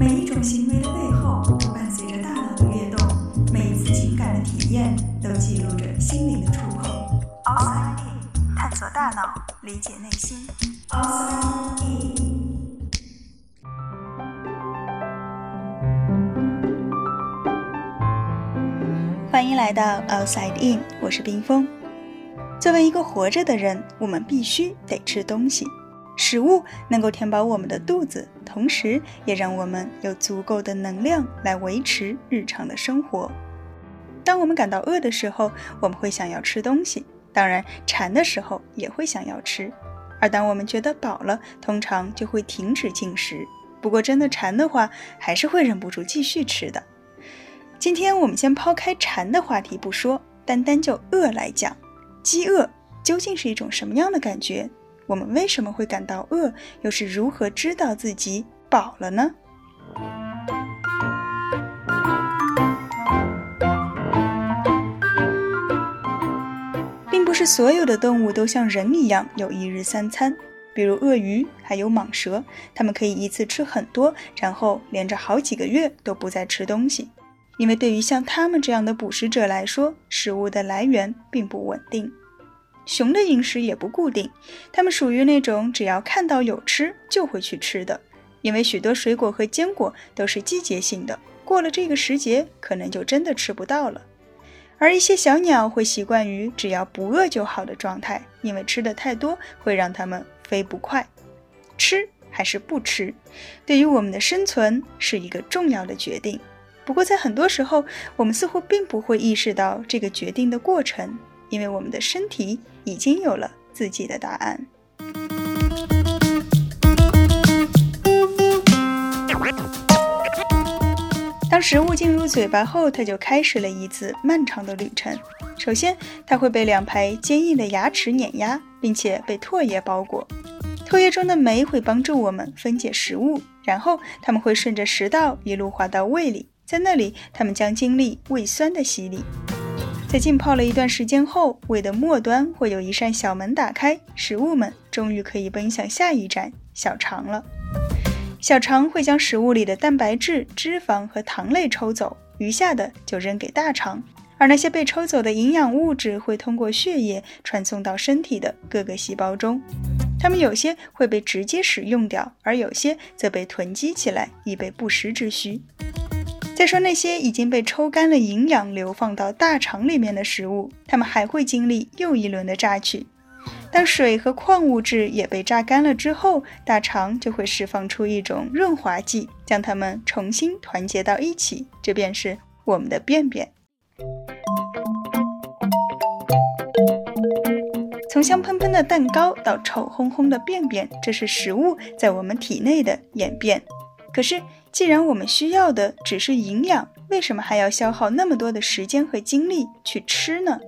每一种行为的背后都伴随着大脑的跃动，每一次情感的体验都记录着心灵的触碰。Outside In，探索大脑，理解内心。Outside In。欢迎来到 Outside In，我是冰峰。作为一个活着的人，我们必须得吃东西。食物能够填饱我们的肚子，同时也让我们有足够的能量来维持日常的生活。当我们感到饿的时候，我们会想要吃东西；当然，馋的时候也会想要吃。而当我们觉得饱了，通常就会停止进食。不过，真的馋的话，还是会忍不住继续吃的。今天我们先抛开馋的话题不说，单单就饿来讲，饥饿究竟是一种什么样的感觉？我们为什么会感到饿？又是如何知道自己饱了呢？并不是所有的动物都像人一样有一日三餐，比如鳄鱼还有蟒蛇，它们可以一次吃很多，然后连着好几个月都不再吃东西。因为对于像它们这样的捕食者来说，食物的来源并不稳定。熊的饮食也不固定，它们属于那种只要看到有吃就会去吃的。因为许多水果和坚果都是季节性的，过了这个时节，可能就真的吃不到了。而一些小鸟会习惯于只要不饿就好的状态，因为吃的太多会让它们飞不快。吃还是不吃，对于我们的生存是一个重要的决定。不过在很多时候，我们似乎并不会意识到这个决定的过程。因为我们的身体已经有了自己的答案。当食物进入嘴巴后，它就开始了一次漫长的旅程。首先，它会被两排坚硬的牙齿碾压，并且被唾液包裹。唾液中的酶会帮助我们分解食物，然后它们会顺着食道一路滑到胃里，在那里，它们将经历胃酸的洗礼。在浸泡了一段时间后，胃的末端会有一扇小门打开，食物们终于可以奔向下一站——小肠了。小肠会将食物里的蛋白质、脂肪和糖类抽走，余下的就扔给大肠。而那些被抽走的营养物质会通过血液传送到身体的各个细胞中，它们有些会被直接使用掉，而有些则被囤积起来，以备不时之需。再说那些已经被抽干了营养流放到大肠里面的食物，它们还会经历又一轮的榨取。当水和矿物质也被榨干了之后，大肠就会释放出一种润滑剂，将它们重新团结到一起，这便是我们的便便。从香喷喷的蛋糕到臭烘烘的便便，这是食物在我们体内的演变。可是。既然我们需要的只是营养，为什么还要消耗那么多的时间和精力去吃呢？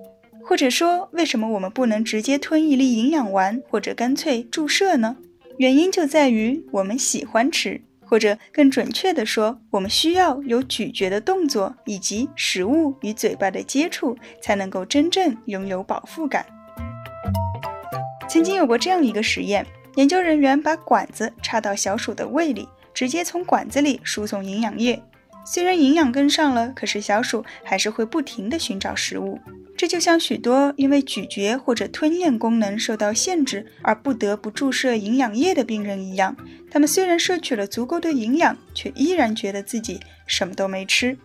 或者说，为什么我们不能直接吞一粒营养丸，或者干脆注射呢？原因就在于我们喜欢吃，或者更准确地说，我们需要有咀嚼的动作以及食物与嘴巴的接触，才能够真正拥有饱腹感。曾经有过这样一个实验，研究人员把管子插到小鼠的胃里。直接从管子里输送营养液，虽然营养跟上了，可是小鼠还是会不停地寻找食物。这就像许多因为咀嚼或者吞咽功能受到限制而不得不注射营养液的病人一样，他们虽然摄取了足够的营养，却依然觉得自己什么都没吃。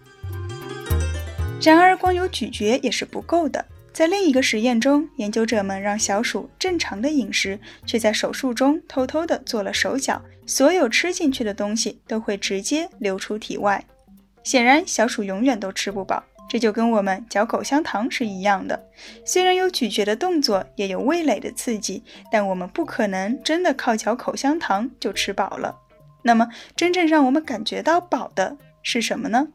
然而，光有咀嚼也是不够的。在另一个实验中，研究者们让小鼠正常的饮食，却在手术中偷偷地做了手脚，所有吃进去的东西都会直接流出体外。显然，小鼠永远都吃不饱，这就跟我们嚼口香糖是一样的。虽然有咀嚼的动作，也有味蕾的刺激，但我们不可能真的靠嚼口香糖就吃饱了。那么，真正让我们感觉到饱的是什么呢？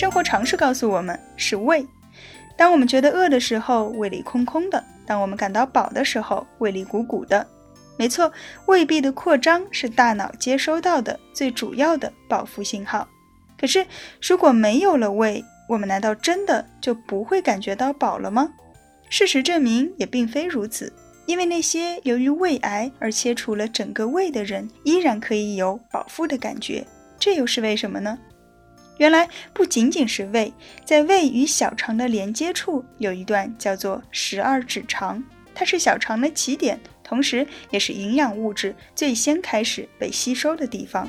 生活常识告诉我们，是胃。当我们觉得饿的时候，胃里空空的；当我们感到饱的时候，胃里鼓鼓的。没错，胃壁的扩张是大脑接收到的最主要的饱腹信号。可是，如果没有了胃，我们难道真的就不会感觉到饱了吗？事实证明，也并非如此。因为那些由于胃癌而切除了整个胃的人，依然可以有饱腹的感觉。这又是为什么呢？原来不仅仅是胃，在胃与小肠的连接处有一段叫做十二指肠，它是小肠的起点，同时也是营养物质最先开始被吸收的地方。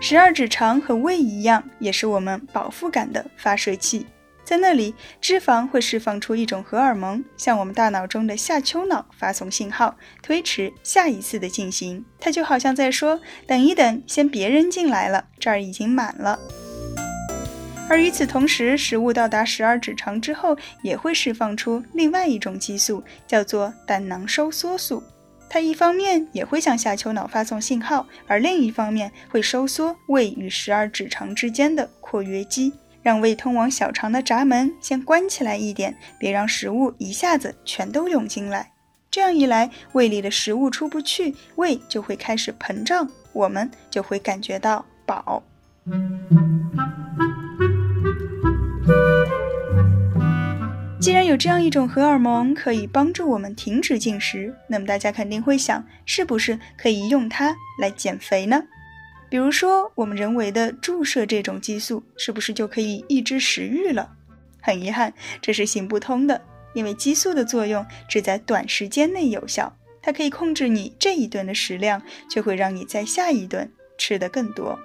十二指肠和胃一样，也是我们饱腹感的发射器。在那里，脂肪会释放出一种荷尔蒙，向我们大脑中的下丘脑发送信号，推迟下一次的进行。它就好像在说：“等一等，先别扔进来了，这儿已经满了。”而与此同时，食物到达十二指肠之后，也会释放出另外一种激素，叫做胆囊收缩素。它一方面也会向下丘脑发送信号，而另一方面会收缩胃与十二指肠之间的括约肌。让胃通往小肠的闸门先关起来一点，别让食物一下子全都涌进来。这样一来，胃里的食物出不去，胃就会开始膨胀，我们就会感觉到饱。既然有这样一种荷尔蒙可以帮助我们停止进食，那么大家肯定会想，是不是可以用它来减肥呢？比如说，我们人为的注射这种激素，是不是就可以抑制食欲了？很遗憾，这是行不通的，因为激素的作用只在短时间内有效，它可以控制你这一顿的食量，却会让你在下一顿吃得更多。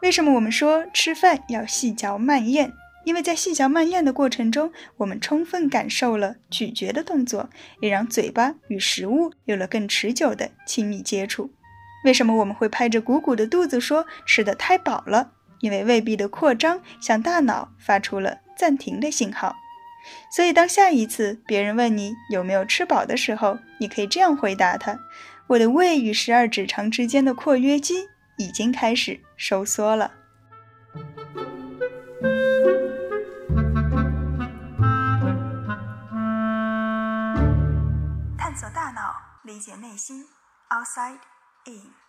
为什么我们说吃饭要细嚼慢咽？因为在细嚼慢咽的过程中，我们充分感受了咀嚼的动作，也让嘴巴与食物有了更持久的亲密接触。为什么我们会拍着鼓鼓的肚子说吃的太饱了？因为胃壁的扩张向大脑发出了暂停的信号。所以，当下一次别人问你有没有吃饱的时候，你可以这样回答他：“我的胃与十二指肠之间的括约肌已经开始收缩了。”探索大脑，理解内心，Outside。A.